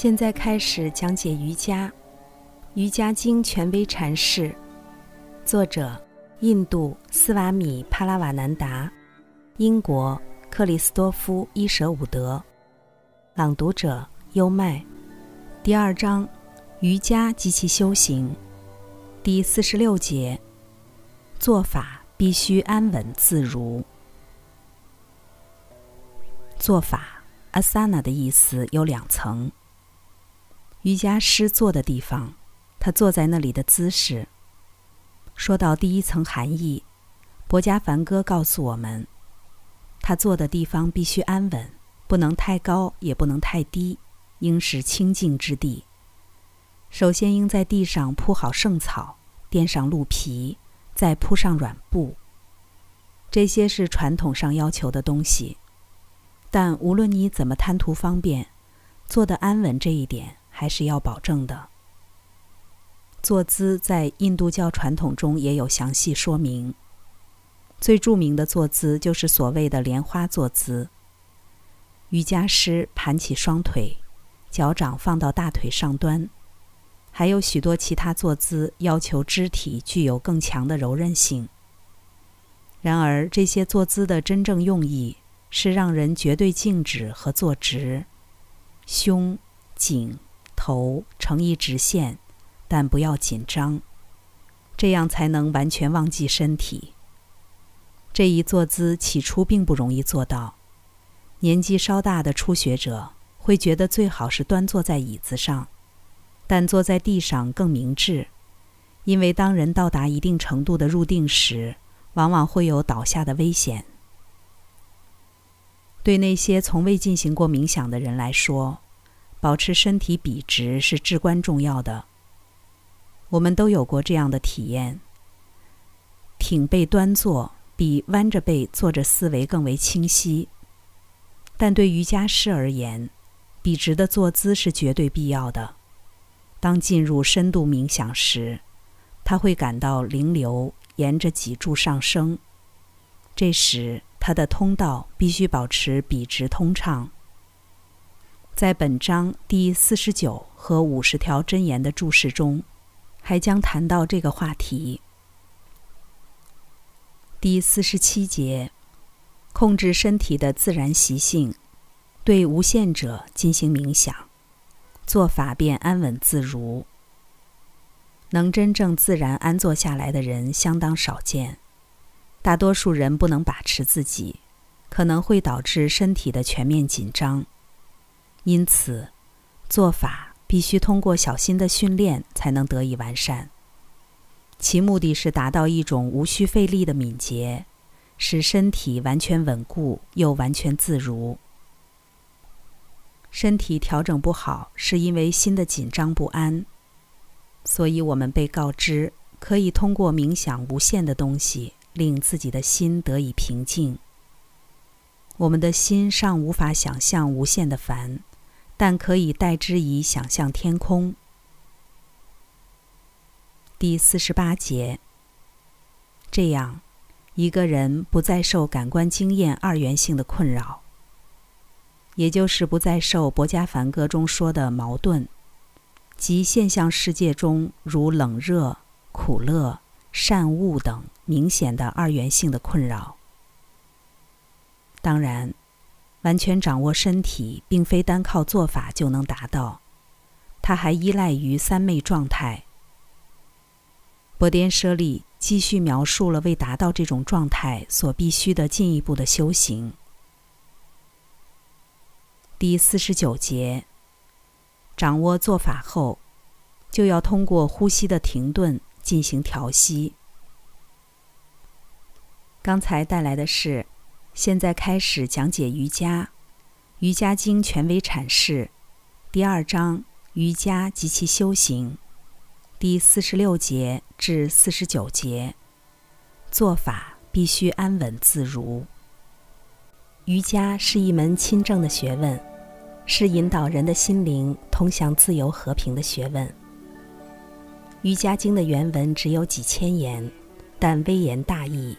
现在开始讲解瑜伽，《瑜伽经》权威阐释，作者印度斯瓦米帕拉瓦南达，英国克里斯多夫伊舍伍德，朗读者优麦。第二章，瑜伽及其修行，第四十六节，做法必须安稳自如。做法，asana 的意思有两层。瑜伽师坐的地方，他坐在那里的姿势。说到第一层含义，博加梵歌告诉我们，他坐的地方必须安稳，不能太高，也不能太低，应是清净之地。首先应在地上铺好圣草，垫上鹿皮，再铺上软布。这些是传统上要求的东西。但无论你怎么贪图方便，坐得安稳这一点还是要保证的。坐姿在印度教传统中也有详细说明。最著名的坐姿就是所谓的莲花坐姿。瑜伽师盘起双腿，脚掌放到大腿上端，还有许多其他坐姿要求肢体具有更强的柔韧性。然而，这些坐姿的真正用意。是让人绝对静止和坐直，胸、颈、头成一直线，但不要紧张，这样才能完全忘记身体。这一坐姿起初并不容易做到，年纪稍大的初学者会觉得最好是端坐在椅子上，但坐在地上更明智，因为当人到达一定程度的入定时，往往会有倒下的危险。对那些从未进行过冥想的人来说，保持身体笔直是至关重要的。我们都有过这样的体验：挺背端坐比弯着背坐着思维更为清晰。但对瑜伽师而言，笔直的坐姿是绝对必要的。当进入深度冥想时，他会感到灵流沿着脊柱上升，这时。他的通道必须保持笔直通畅。在本章第四十九和五十条箴言的注释中，还将谈到这个话题。第四十七节，控制身体的自然习性，对无限者进行冥想，做法便安稳自如。能真正自然安坐下来的人相当少见。大多数人不能把持自己，可能会导致身体的全面紧张。因此，做法必须通过小心的训练才能得以完善。其目的是达到一种无需费力的敏捷，使身体完全稳固又完全自如。身体调整不好，是因为心的紧张不安。所以我们被告知，可以通过冥想无限的东西。令自己的心得以平静。我们的心尚无法想象无限的烦，但可以代之以想象天空。第四十八节。这样，一个人不再受感官经验二元性的困扰，也就是不再受博加梵歌中说的矛盾，即现象世界中如冷热、苦乐。善恶等明显的二元性的困扰。当然，完全掌握身体，并非单靠做法就能达到，它还依赖于三昧状态。波颠舍利继续描述了为达到这种状态所必须的进一步的修行。第四十九节，掌握做法后，就要通过呼吸的停顿。进行调息。刚才带来的是，现在开始讲解瑜伽，《瑜伽经》权威阐释，第二章瑜伽及其修行，第四十六节至四十九节，做法必须安稳自如。瑜伽是一门亲政的学问，是引导人的心灵通向自由和平的学问。《瑜伽经》的原文只有几千言，但微言大义。